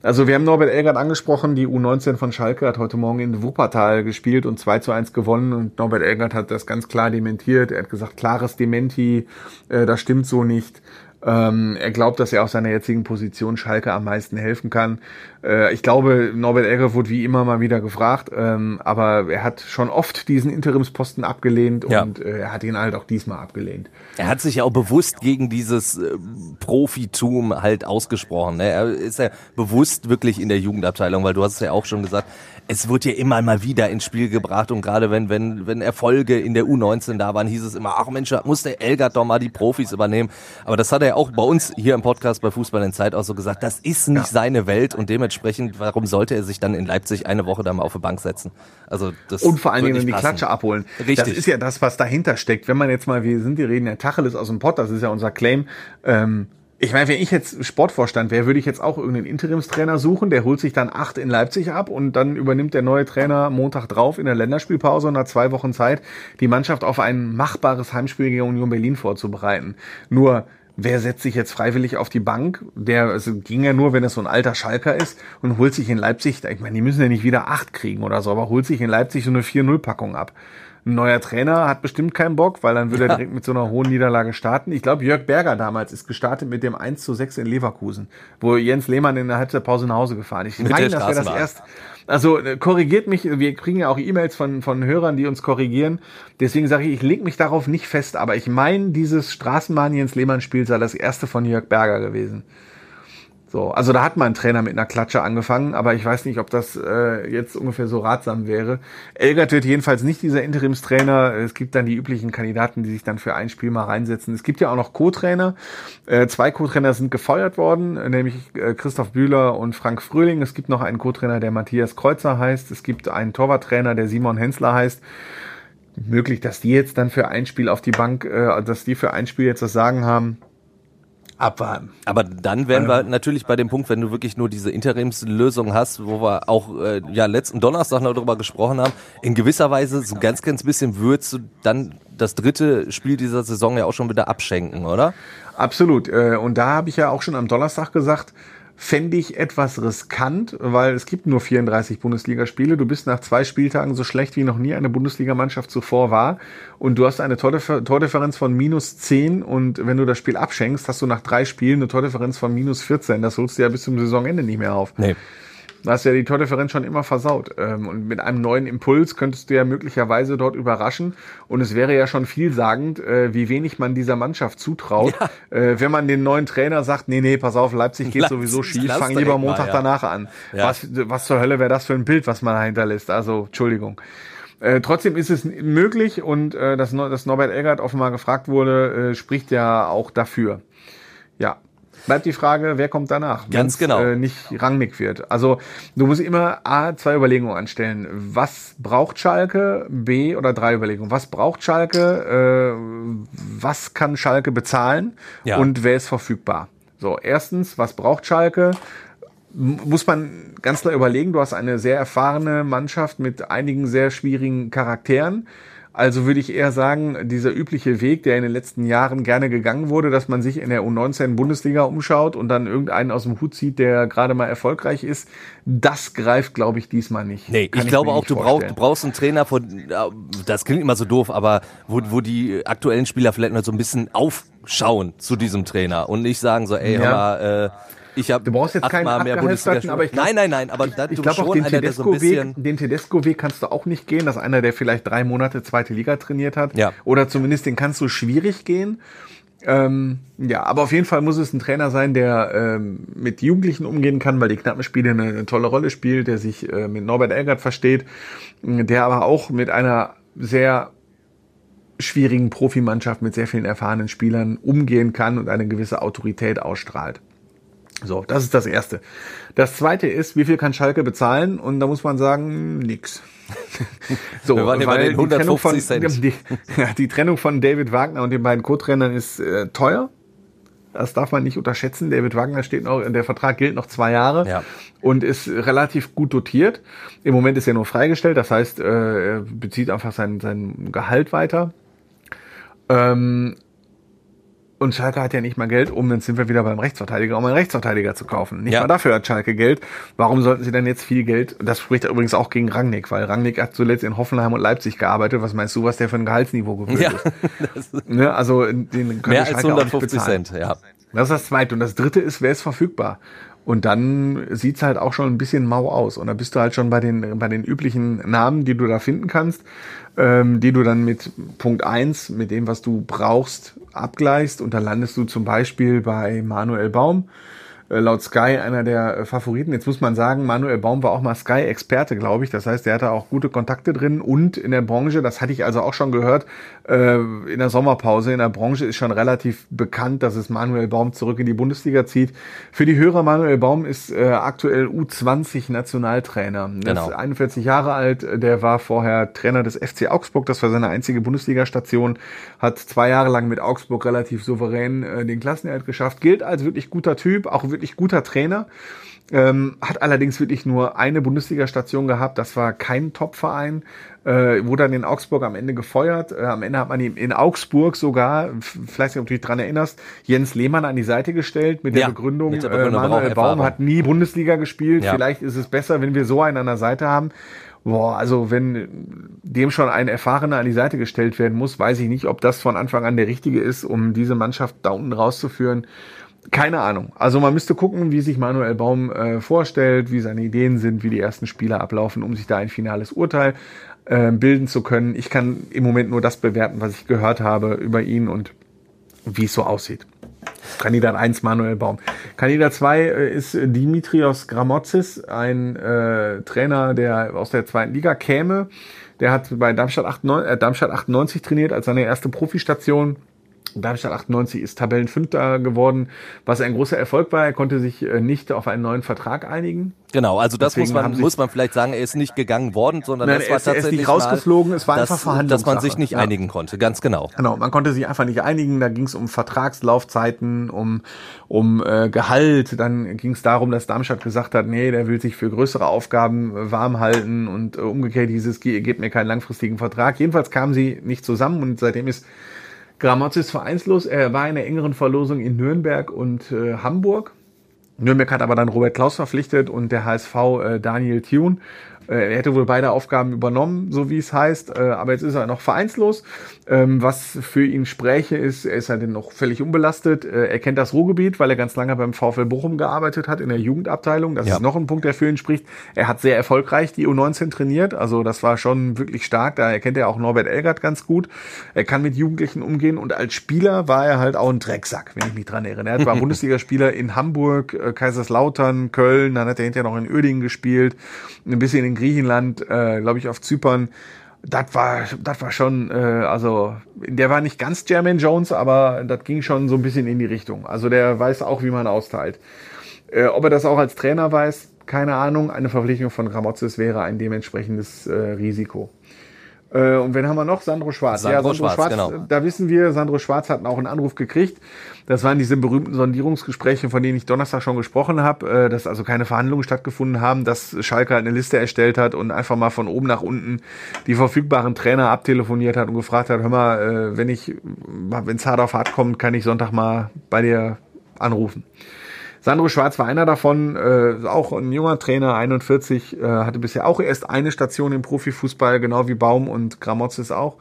E: Also wir haben Norbert Elgert angesprochen, die U19 von Schalke hat heute Morgen in Wuppertal gespielt und 2 zu 1 gewonnen und Norbert Elgert hat das ganz klar dementiert. Er hat gesagt, klares Dementi, äh, das stimmt so nicht. Ähm, er glaubt, dass er aus seiner jetzigen Position Schalke am meisten helfen kann. Äh, ich glaube, Norbert Egger wurde wie immer mal wieder gefragt, ähm, aber er hat schon oft diesen Interimsposten abgelehnt und ja. äh, er hat ihn halt auch diesmal abgelehnt.
D: Er hat sich ja auch bewusst gegen dieses äh, Profitum halt ausgesprochen. Ne? Er ist ja bewusst wirklich in der Jugendabteilung, weil du hast es ja auch schon gesagt, es wird ja immer mal wieder ins Spiel gebracht und gerade wenn, wenn, wenn Erfolge in der U19 da waren, hieß es immer, ach Mensch, muss der Elgert doch mal die Profis übernehmen. Aber das hat er auch bei uns hier im Podcast bei Fußball in Zeit auch so gesagt, das ist nicht ja. seine Welt und dementsprechend, warum sollte er sich dann in Leipzig eine Woche da mal auf die Bank setzen?
E: Also das Und vor allen Dingen die Klatsche abholen. Richtig. Das ist ja das, was dahinter steckt. Wenn man jetzt mal, wir sind, die reden ja Tacheles aus dem Pott, das ist ja unser Claim, ähm, ich meine, wenn ich jetzt Sportvorstand wäre, würde ich jetzt auch irgendeinen Interimstrainer suchen, der holt sich dann acht in Leipzig ab und dann übernimmt der neue Trainer Montag drauf in der Länderspielpause und hat zwei Wochen Zeit, die Mannschaft auf ein machbares Heimspiel gegen Union Berlin vorzubereiten. Nur, wer setzt sich jetzt freiwillig auf die Bank? Der also ging ja nur, wenn es so ein alter Schalker ist und holt sich in Leipzig, ich meine, die müssen ja nicht wieder acht kriegen oder so, aber holt sich in Leipzig so eine 4-0-Packung ab. Ein neuer Trainer hat bestimmt keinen Bock, weil dann würde er direkt mit so einer hohen Niederlage starten. Ich glaube, Jörg Berger damals ist gestartet mit dem 1 zu 6 in Leverkusen, wo Jens Lehmann in der Halbzeitpause nach Hause gefahren ist. Ich meine, das wäre das erst. Also äh, korrigiert mich, wir kriegen ja auch E-Mails von, von Hörern, die uns korrigieren. Deswegen sage ich, ich lege mich darauf nicht fest, aber ich meine, dieses Straßenbahn Jens Lehmann-Spiel sei das erste von Jörg Berger gewesen. So, also da hat mein Trainer mit einer Klatsche angefangen, aber ich weiß nicht, ob das äh, jetzt ungefähr so ratsam wäre. Elgert wird jedenfalls nicht dieser Interimstrainer. Es gibt dann die üblichen Kandidaten, die sich dann für ein Spiel mal reinsetzen. Es gibt ja auch noch Co-Trainer. Äh, zwei Co-Trainer sind gefeuert worden, nämlich äh, Christoph Bühler und Frank Fröhling. Es gibt noch einen Co-Trainer, der Matthias Kreuzer heißt. Es gibt einen Torwarttrainer, der Simon Hensler heißt möglich, dass die jetzt dann für ein Spiel auf die Bank, äh, dass die für ein Spiel jetzt das Sagen haben
D: abwarten. Aber dann wären wir natürlich bei dem Punkt, wenn du wirklich nur diese Interimslösung hast, wo wir auch äh, ja letzten Donnerstag noch darüber gesprochen haben, in gewisser Weise so ganz, ganz bisschen würdest du dann das dritte Spiel dieser Saison ja auch schon wieder abschenken, oder?
E: Absolut. Äh, und da habe ich ja auch schon am Donnerstag gesagt, fände ich etwas riskant, weil es gibt nur 34 Bundesligaspiele. Du bist nach zwei Spieltagen so schlecht wie noch nie eine Bundesligamannschaft zuvor war. Und du hast eine Tordifferenz von minus 10 und wenn du das Spiel abschenkst, hast du nach drei Spielen eine Tordifferenz von minus 14. Das holst du ja bis zum Saisonende nicht mehr auf. Nee. Da hast ja die Tordifferenz schon immer versaut. Ähm, und mit einem neuen Impuls könntest du ja möglicherweise dort überraschen. Und es wäre ja schon vielsagend, äh, wie wenig man dieser Mannschaft zutraut, ja. Äh, wenn man den neuen Trainer sagt, nee, nee, pass auf, Leipzig geht Leipzig, sowieso schief, fang lieber Montag mal, ja. danach an. Ja. Was, was zur Hölle wäre das für ein Bild, was man dahinter lässt? Also, Entschuldigung. Äh, trotzdem ist es möglich und äh, dass, dass Norbert Eggert offenbar gefragt wurde, äh, spricht ja auch dafür. Ja, bleibt die Frage, wer kommt danach?
D: Ganz genau.
E: Äh, nicht Rangnick wird. Also du musst immer A, zwei Überlegungen anstellen. Was braucht Schalke? B oder drei Überlegungen. Was braucht Schalke? Äh, was kann Schalke bezahlen? Ja. Und wer ist verfügbar? So, erstens, was braucht Schalke? muss man ganz klar überlegen, du hast eine sehr erfahrene Mannschaft mit einigen sehr schwierigen Charakteren. Also würde ich eher sagen, dieser übliche Weg, der in den letzten Jahren gerne gegangen wurde, dass man sich in der U19 Bundesliga umschaut und dann irgendeinen aus dem Hut zieht, der gerade mal erfolgreich ist, das greift, glaube ich, diesmal nicht.
D: Nee, Kann ich glaube auch, du brauchst, du brauchst einen Trainer von, das klingt immer so doof, aber wo, wo die aktuellen Spieler vielleicht noch so ein bisschen aufschauen zu diesem Trainer und nicht sagen so, ey, ja. aber, äh, ich habe
E: du brauchst jetzt keinen
D: mehr Bundesliga
E: aber ich glaub,
D: Nein, nein, nein, aber da,
E: ich glaube auch den Tedesco-Weg, so den Tedesco-Weg kannst du auch nicht gehen, dass einer, der vielleicht drei Monate zweite Liga trainiert hat,
D: ja.
E: oder zumindest den kannst du schwierig gehen. Ähm, ja, aber auf jeden Fall muss es ein Trainer sein, der ähm, mit Jugendlichen umgehen kann, weil die knappen Spiele eine, eine tolle Rolle spielt, der sich äh, mit Norbert Elgert versteht, der aber auch mit einer sehr schwierigen Profimannschaft mit sehr vielen erfahrenen Spielern umgehen kann und eine gewisse Autorität ausstrahlt. So, das ist das Erste. Das Zweite ist, wie viel kann Schalke bezahlen? Und da muss man sagen, nix.
D: so, Wir waren weil die Trennung, von,
E: die, ja, die Trennung von David Wagner und den beiden Co-Trainern ist äh, teuer. Das darf man nicht unterschätzen. David Wagner steht noch, der Vertrag gilt noch zwei Jahre ja. und ist relativ gut dotiert. Im Moment ist er nur freigestellt, das heißt, äh, er bezieht einfach sein, sein Gehalt weiter. Ähm, und Schalke hat ja nicht mal Geld, um, dann sind wir wieder beim Rechtsverteidiger, um einen Rechtsverteidiger zu kaufen. Nicht ja. mal dafür hat Schalke Geld. Warum sollten sie dann jetzt viel Geld, das spricht übrigens auch gegen Rangnick, weil Rangnick hat zuletzt in Hoffenheim und Leipzig gearbeitet. Was meinst du, was der für ein Gehaltsniveau gewöhnt ja, ist? ne, also, den
D: Mehr als 150 Cent, ja.
E: Das ist das Zweite. Und das Dritte ist, wer ist verfügbar? Und dann sieht's halt auch schon ein bisschen mau aus. Und da bist du halt schon bei den, bei den üblichen Namen, die du da finden kannst, ähm, die du dann mit Punkt eins mit dem, was du brauchst, abgleichst. Und dann landest du zum Beispiel bei Manuel Baum laut Sky einer der äh, Favoriten. Jetzt muss man sagen, Manuel Baum war auch mal Sky-Experte, glaube ich. Das heißt, der hatte auch gute Kontakte drin und in der Branche, das hatte ich also auch schon gehört, äh, in der Sommerpause, in der Branche ist schon relativ bekannt, dass es Manuel Baum zurück in die Bundesliga zieht. Für die Hörer, Manuel Baum ist aktuell U20 Nationaltrainer. Genau. ist 41 Jahre alt, der war vorher Trainer des FC Augsburg, das war seine einzige Bundesliga-Station, hat zwei Jahre lang mit Augsburg relativ souverän den Klassenerhalt geschafft, gilt als wirklich guter Typ, auch wirklich wirklich guter Trainer. Ähm, hat allerdings wirklich nur eine Bundesliga-Station gehabt. Das war kein Top-Verein. Äh, wurde dann in Augsburg am Ende gefeuert. Äh, am Ende hat man ihm in Augsburg sogar, vielleicht ob du dich dran erinnerst, Jens Lehmann an die Seite gestellt mit der ja, Begründung, mit der Begründung äh, Manuel Baum hat nie Bundesliga gespielt. Ja. Vielleicht ist es besser, wenn wir so einen an der Seite haben. Boah, also wenn dem schon ein Erfahrener an die Seite gestellt werden muss, weiß ich nicht, ob das von Anfang an der richtige ist, um diese Mannschaft da unten rauszuführen. Keine Ahnung. Also man müsste gucken, wie sich Manuel Baum äh, vorstellt, wie seine Ideen sind, wie die ersten Spiele ablaufen, um sich da ein finales Urteil äh, bilden zu können. Ich kann im Moment nur das bewerten, was ich gehört habe über ihn und wie es so aussieht. Kandidat 1 Manuel Baum. Kandidat 2 äh, ist Dimitrios Gramotzis, ein äh, Trainer, der aus der zweiten Liga käme. Der hat bei Darmstadt 98, äh, Darmstadt 98 trainiert als seine erste Profistation Darmstadt 98 ist Tabellenfünfter geworden, was ein großer Erfolg war. Er konnte sich äh, nicht auf einen neuen Vertrag einigen.
D: Genau, also das muss man, muss man vielleicht sagen, er ist nicht gegangen worden, sondern
E: Nein,
D: das war
E: ist, tatsächlich er ist nicht rausgeflogen, es war
D: dass,
E: einfach Verhandlungssache.
D: Dass man sich nicht ja. einigen konnte, ganz genau.
E: Genau, man konnte sich einfach nicht einigen, da ging es um Vertragslaufzeiten, um, um äh, Gehalt, dann ging es darum, dass Darmstadt gesagt hat, nee, der will sich für größere Aufgaben äh, warm halten und äh, umgekehrt dieses, gebt mir keinen langfristigen Vertrag. Jedenfalls kamen sie nicht zusammen und seitdem ist Gramotz ist vereinslos. Er war in der engeren Verlosung in Nürnberg und äh, Hamburg. Nürnberg hat aber dann Robert Klaus verpflichtet und der HSV äh, Daniel Thune. Äh, er hätte wohl beide Aufgaben übernommen, so wie es heißt, äh, aber jetzt ist er noch vereinslos. Ähm, was für ihn spräche ist, er ist halt noch völlig unbelastet. Äh, er kennt das Ruhrgebiet, weil er ganz lange beim VfL Bochum gearbeitet hat in der Jugendabteilung. Das ja. ist noch ein Punkt, der für ihn spricht. Er hat sehr erfolgreich die U19 trainiert, also das war schon wirklich stark. Da kennt er auch Norbert Elgert ganz gut. Er kann mit Jugendlichen umgehen und als Spieler war er halt auch ein Drecksack, wenn ich mich dran erinnere. Er war Bundesligaspieler in Hamburg, Kaiserslautern, Köln, dann hat er hinterher noch in Uerdingen gespielt, ein bisschen in Griechenland, äh, glaube ich, auf Zypern. Das war, das war schon, äh, also der war nicht ganz Jermaine Jones, aber das ging schon so ein bisschen in die Richtung. Also der weiß auch, wie man austeilt. Äh, ob er das auch als Trainer weiß, keine Ahnung. Eine Verpflichtung von Gramozis wäre ein dementsprechendes äh, Risiko. Äh, und wen haben wir noch? Sandro Schwarz.
D: Sandro, ja, Sandro Schwarz, Schwarz
E: genau. da wissen wir, Sandro Schwarz hat auch einen Anruf gekriegt. Das waren diese berühmten Sondierungsgespräche, von denen ich Donnerstag schon gesprochen habe, äh, dass also keine Verhandlungen stattgefunden haben, dass Schalke halt eine Liste erstellt hat und einfach mal von oben nach unten die verfügbaren Trainer abtelefoniert hat und gefragt hat, hör mal, äh, wenn ich, wenn es hart auf hart kommt, kann ich Sonntag mal bei dir anrufen. Sandro Schwarz war einer davon, äh, auch ein junger Trainer, 41, äh, hatte bisher auch erst eine Station im Profifußball, genau wie Baum und Gramozis auch.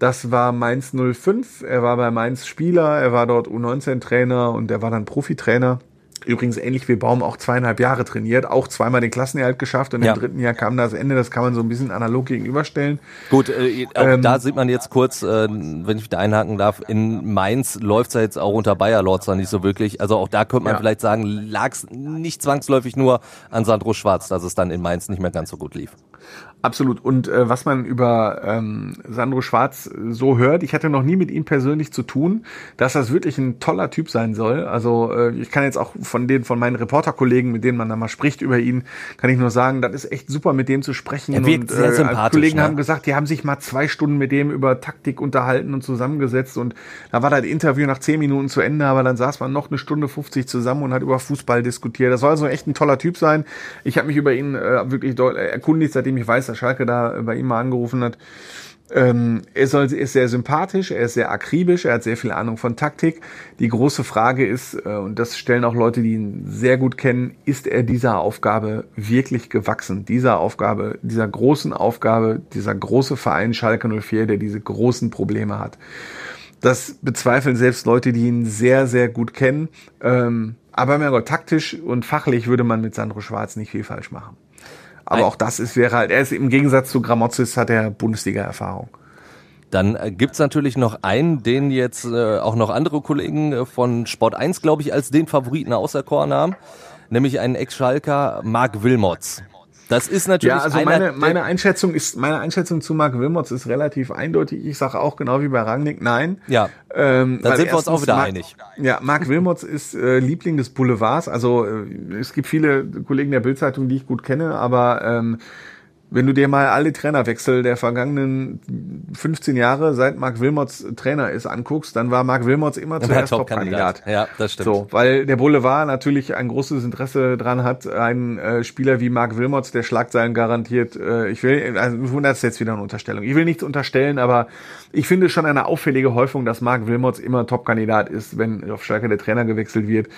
E: Das war Mainz 05. Er war bei Mainz Spieler, er war dort U19-Trainer und er war dann Profitrainer. Übrigens ähnlich wie Baum auch zweieinhalb Jahre trainiert, auch zweimal den Klassenerhalt geschafft und
D: Ja.
E: im dritten Jahr kam das Ende. Das kann man so ein bisschen analog gegenüberstellen.
D: Gut, äh,
E: Ähm,
D: da sieht man jetzt kurz, äh, wenn ich wieder einhaken darf, in Mainz läuft's ja jetzt auch unter Bayer Lorzer nicht so wirklich. Also auch da könnte man
E: Ja.
D: vielleicht sagen, lag's nicht zwangsläufig nur an Sandro Schwarz, dass es dann in Mainz nicht mehr ganz so gut lief.
E: Absolut. Und äh, was man über ähm, Sandro Schwarz so hört, ich hatte noch nie mit ihm persönlich zu tun, dass das wirklich ein toller Typ sein soll. Also äh, ich kann jetzt auch von den von meinen Reporterkollegen, mit denen man da mal spricht über ihn, kann ich nur sagen, das ist echt super, mit dem zu sprechen.
D: Er wirkt
E: und
D: sehr
E: äh,
D: sympathisch,
E: Kollegen
D: ne?
E: haben gesagt, die haben sich mal zwei Stunden mit dem über Taktik unterhalten und zusammengesetzt und da war das Interview nach zehn Minuten zu Ende, aber dann saß man noch eine Stunde 50 zusammen und hat über Fußball diskutiert. Das soll also echt ein toller Typ sein. Ich habe mich über ihn äh, wirklich erkundigt, seitdem ich weiß, dass Schalke da bei ihm mal angerufen hat. Ähm, er ist sehr sympathisch, er ist sehr akribisch, er hat sehr viel Ahnung von Taktik. Die große Frage ist, äh, und das stellen auch Leute, die ihn sehr gut kennen, ist er dieser Aufgabe wirklich gewachsen? Dieser Aufgabe, dieser großen Aufgabe, dieser große Verein Schalke 04, der diese großen Probleme hat. Das bezweifeln selbst Leute, die ihn sehr, sehr gut kennen. Ähm, aber mein Gott, taktisch und fachlich würde man mit Sandro Schwarz nicht viel falsch machen. Aber
D: Ein-
E: auch das ist, wäre halt, er ist im Gegensatz zu Gramozis hat er Bundesliga-Erfahrung.
D: Dann äh, gibt's natürlich noch einen, den jetzt äh, auch noch andere Kollegen äh, von Sport 1, glaube ich, als den Favoriten auserkoren haben, nämlich einen Ex-Schalker, Marc Wilmots. Das ist natürlich
E: Ja, also meine, meine Einschätzung ist, meine Einschätzung zu Marc Wilmots ist relativ eindeutig. Ich sage auch genau wie bei Rangnick, nein.
D: Ja,
E: Ähm, weil
D: sind wir uns auch wieder
E: Marc-
D: einig.
E: Ja, Marc Wilmots ist äh, Liebling des Boulevards. Also äh, es gibt viele Kollegen der Bildzeitung, die ich gut kenne, aber ähm, wenn du dir mal alle Trainerwechsel der vergangenen 15 Jahre, seit Marc Wilmots Trainer ist, anguckst, dann war Marc Wilmots immer zuerst
D: Top-Kandidat. Ja, das stimmt.
E: So, weil der Boulevard natürlich ein großes Interesse dran hat, einen äh, Spieler wie Marc Wilmots, der Schlagzeilen garantiert, äh, ich will, also das ist jetzt wieder eine Unterstellung. Ich will nichts unterstellen, aber ich finde schon eine auffällige Häufung, dass Marc Wilmots immer Top-Kandidat ist, wenn auf Schalke der Trainer gewechselt wird.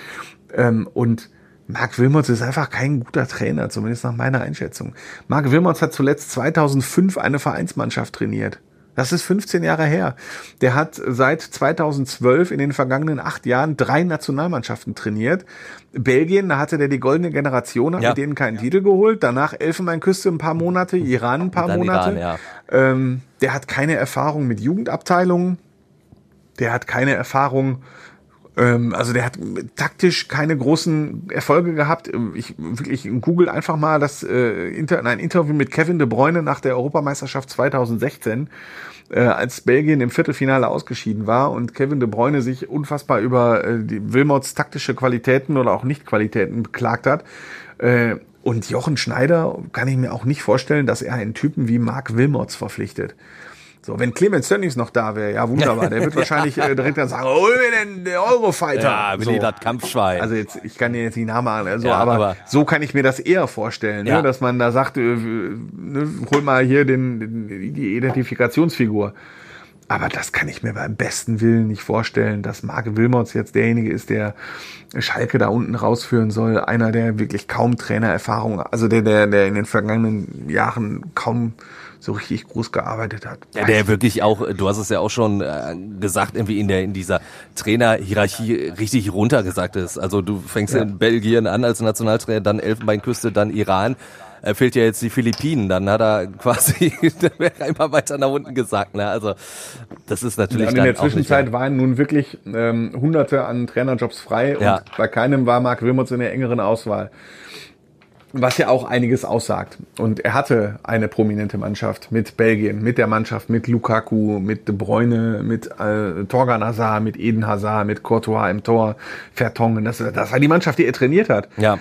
E: Ähm, und Marc Wilmots ist einfach kein guter Trainer, zumindest nach meiner Einschätzung. Marc Wilmots hat zuletzt 2005 eine Vereinsmannschaft trainiert. Das ist 15 Jahre her. Der hat seit 2012 in den vergangenen acht Jahren drei Nationalmannschaften trainiert. Belgien, da hatte der die goldene Generation, hat
D: Ja.
E: mit denen keinen Titel geholt. Danach Elfenbeinküste ein paar Monate, Iran ein paar Monate.
D: Iran,
E: ähm, der hat keine Erfahrung mit Jugendabteilungen. Der hat keine Erfahrung also der hat taktisch keine großen Erfolge gehabt. Ich wirklich google einfach mal das äh, Inter, ein Interview mit Kevin De Bruyne nach der Europameisterschaft 2016, äh, als Belgien im Viertelfinale ausgeschieden war und Kevin De Bruyne sich unfassbar über äh, die Wilmots taktische Qualitäten oder auch Nicht-Qualitäten beklagt hat. Äh, und Jochen Schneider kann ich mir auch nicht vorstellen, dass er einen Typen wie Marc Wilmots verpflichtet. So, wenn Clemens Tönnies noch da wäre, ja wunderbar, der wird wahrscheinlich äh, direkt dann sagen, hol mir denn der Eurofighter.
D: ja,
E: so.
D: Willi, das Kampfschwein.
E: Also jetzt, ich kann dir jetzt Namen an, also,
D: Ja,
E: aber,
D: aber-
E: so kann ich mir das eher vorstellen,
D: Ja.
E: ne? dass man da sagt, äh, ne, hol mal hier den, den, die Identifikationsfigur. Aber das kann ich mir beim besten Willen nicht vorstellen, dass Marc Wilmots jetzt derjenige ist, der Schalke da unten rausführen soll. Einer, der wirklich kaum Trainererfahrung, also der, der, der in den vergangenen Jahren kaum so richtig groß gearbeitet hat.
D: Ja, der wirklich auch, du hast es ja auch schon äh, gesagt, irgendwie in der in dieser Trainerhierarchie richtig runtergesagt ist. Also du fängst
E: Ja.
D: in Belgien an als Nationaltrainer, dann Elfenbeinküste, dann Iran. Er fehlt ja jetzt die Philippinen, dann hat er quasi einmal weiter nach unten gesagt. Ne? Also das ist natürlich
E: Und in der Zwischenzeit waren nun wirklich ähm, Hunderte an Trainerjobs frei
D: Ja.
E: und bei keinem war Marc Wilmots in der engeren Auswahl. Was ja auch einiges aussagt. Und er hatte eine prominente Mannschaft mit Belgien, mit der Mannschaft, mit Lukaku, mit De Bruyne, mit äh, Torgan Hazard, mit Eden Hazard, mit Courtois im Tor, Vertongen. Das, das war die Mannschaft, die er trainiert hat.
D: Ja,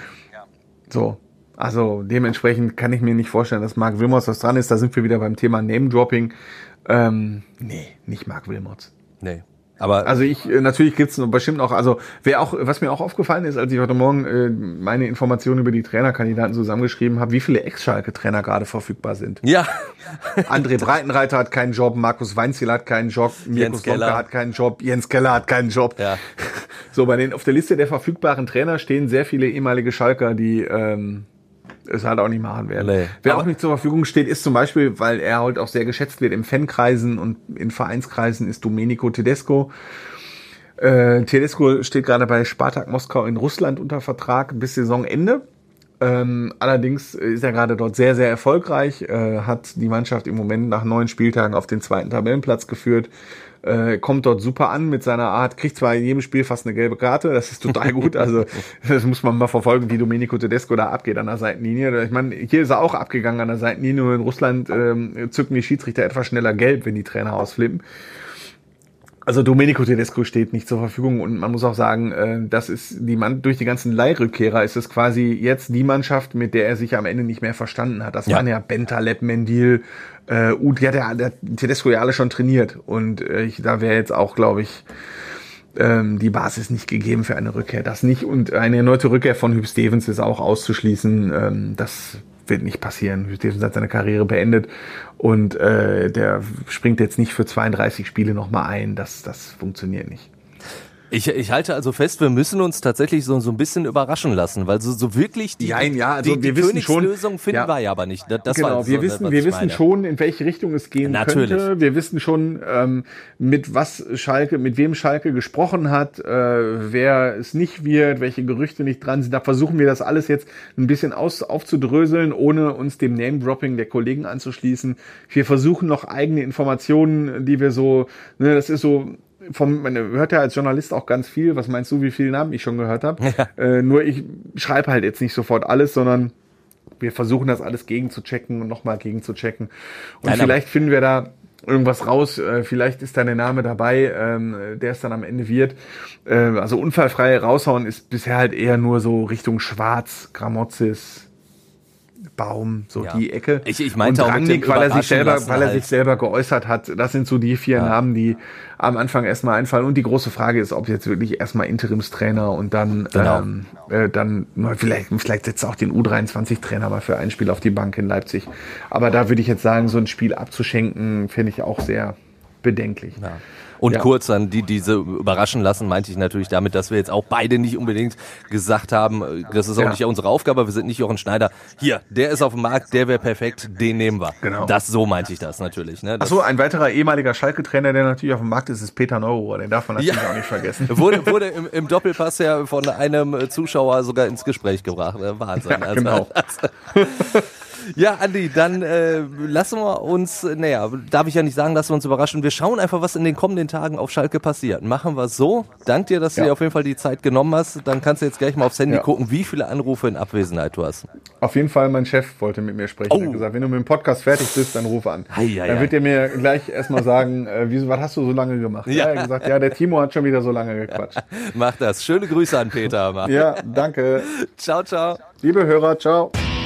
E: So. Also dementsprechend kann ich mir nicht vorstellen, dass Marc Wilmots was dran ist. Da sind wir wieder beim Thema Name-Dropping. Ähm, nee, nicht Marc Wilmots.
D: nee. Aber
E: Also ich, äh, natürlich gibt's noch bestimmt auch, also wer auch, was mir auch aufgefallen ist, als ich heute Morgen äh, meine Informationen über die Trainerkandidaten zusammengeschrieben habe, wie viele Ex-Schalke-Trainer gerade verfügbar sind.
D: ja,
E: André Breitenreiter hat keinen Job, Markus Weinziel hat keinen Job, Mirko. Slomka hat keinen Job, Jens Keller hat keinen Job.
D: Ja.
E: So, bei den auf der Liste der verfügbaren Trainer stehen sehr viele ehemalige Schalker, die ähm, es halt auch nicht machen werden.
D: Nee.
E: Wer auch nicht zur Verfügung steht, ist zum Beispiel, weil er halt auch sehr geschätzt wird im Fankreisen und in Vereinskreisen, ist Domenico Tedesco. Äh, Tedesco steht gerade bei Spartak Moskau in Russland unter Vertrag bis Saisonende. Ähm, allerdings ist er gerade dort sehr, sehr erfolgreich, äh, hat die Mannschaft im Moment nach neun Spieltagen auf den zweiten Tabellenplatz geführt, äh, kommt dort super an mit seiner Art, kriegt zwar in jedem Spiel fast eine gelbe Karte, das ist total gut, also das muss man mal verfolgen, wie Domenico Tedesco da abgeht an der Seitenlinie. Ich meine, hier ist er auch abgegangen an der Seitenlinie, nur in Russland ähm, zücken die Schiedsrichter etwas schneller gelb, wenn die Trainer ausflippen. Also Domenico Tedesco steht nicht zur Verfügung und man muss auch sagen, äh, das ist die Mann durch die ganzen Leihrückkehrer ist es quasi jetzt die Mannschaft, mit der er sich am Ende nicht mehr verstanden hat. Das
D: Ja.
E: waren ja Bentaleb, Mendil, äh, Ud, die hat ja der Tedesco ja alle schon trainiert und äh, ich, da wäre jetzt auch, glaube ich, ähm, die Basis nicht gegeben für eine Rückkehr. Das nicht und eine erneute Rückkehr von Hüb Stevens ist auch auszuschließen. Ähm, das wird nicht passieren. Hüb Stevens hat seine Karriere beendet und äh, der springt jetzt nicht für 32 Spiele nochmal ein. Das, das funktioniert nicht.
D: Ich, ich halte also fest, wir müssen uns tatsächlich so, so ein bisschen überraschen lassen, weil so, so wirklich die,
E: Jein, ja, also
D: die,
E: wir
D: die
E: wissen schon-
D: Königslösung finden
E: ja.
D: wir ja aber nicht. Das,
E: genau,
D: so,
E: wir wissen, wir wissen
D: meine.
E: schon, in welche Richtung es gehen
D: Natürlich.
E: könnte. Wir wissen schon, ähm, mit was Schalke, mit wem Schalke gesprochen hat, äh, wer es nicht wird, welche Gerüchte nicht dran sind. Da versuchen wir das alles jetzt ein bisschen aus, aufzudröseln, ohne uns dem Name-Dropping der Kollegen anzuschließen. Wir versuchen noch eigene Informationen, die wir so, ne, das ist so, vom, man hört ja als Journalist auch ganz viel. Was meinst du, wie viele Namen ich schon gehört habe? Äh, nur ich schreibe halt jetzt nicht sofort alles, sondern wir versuchen das alles gegen zu checken und nochmal gegen zu checken. Und
D: Nein,
E: vielleicht finden wir da irgendwas raus. Äh, vielleicht ist da der Name dabei, ähm, der es dann am Ende wird. Äh, also unfallfrei raushauen ist bisher halt eher nur so Richtung Schwarz, Gramozis, Baum, so
D: Ja.
E: die Ecke.
D: Ich- ich meinte
E: und Rangnick, weil er sich selber, weil er
D: halt.
E: sich selber geäußert hat. Das sind so die vier Namen, die am Anfang erstmal einfallen. Und die große Frage ist, ob jetzt wirklich erstmal Interimstrainer und dann,
D: Genau.
E: ähm, äh, dann mal vielleicht, vielleicht setzt er auch den U23-Trainer mal für ein Spiel auf die Bank in Leipzig. Aber da würde ich jetzt sagen, so ein Spiel abzuschenken, finde ich auch sehr bedenklich.
D: Ja. Und
E: Ja.
D: kurz an die, diese überraschen lassen, meinte ich natürlich damit, dass wir jetzt auch beide nicht unbedingt gesagt haben, äh, das ist auch
E: Ja.
D: nicht unsere Aufgabe, wir sind nicht Jochen Schneider. Hier, der ist auf dem Markt, der wäre perfekt, den nehmen wir.
E: Genau.
D: Das, so meinte ich das natürlich. Ne?
E: Achso, ein weiterer ehemaliger Schalke-Trainer, der natürlich auf dem Markt ist, ist Peter Neururer. Den darf man natürlich
D: Ja.
E: auch nicht vergessen.
D: Wurde, wurde im, im Doppelpass ja von einem äh, Zuschauer sogar ins Gespräch gebracht. Äh, Wahnsinn.
E: Ja, genau.
D: ja, Andi, dann äh, lassen wir uns, naja, darf ich ja nicht sagen, lassen wir uns überraschen. Wir schauen einfach, was in den kommenden Tagen auf Schalke passiert. Machen wir so. Dank dir, dass du
E: Ja.
D: dir auf jeden Fall die Zeit genommen hast. Dann kannst du jetzt gleich mal aufs Handy
E: Ja.
D: gucken, wie viele Anrufe in Abwesenheit du hast.
E: Auf jeden Fall, mein Chef wollte mit mir sprechen.
D: Oh.
E: Er hat gesagt, wenn du mit dem Podcast fertig bist, dann ruf an.
D: Ei, ei,
E: dann wird er mir gleich erstmal sagen, äh, wieso, was hast du so lange gemacht?
D: Ja.
E: er hat gesagt, ja, der Timo hat schon wieder so lange gequatscht.
D: Mach das. Schöne Grüße an Peter. Mann.
E: Ja, danke.
D: Ciao, ciao.
E: Liebe Hörer, ciao.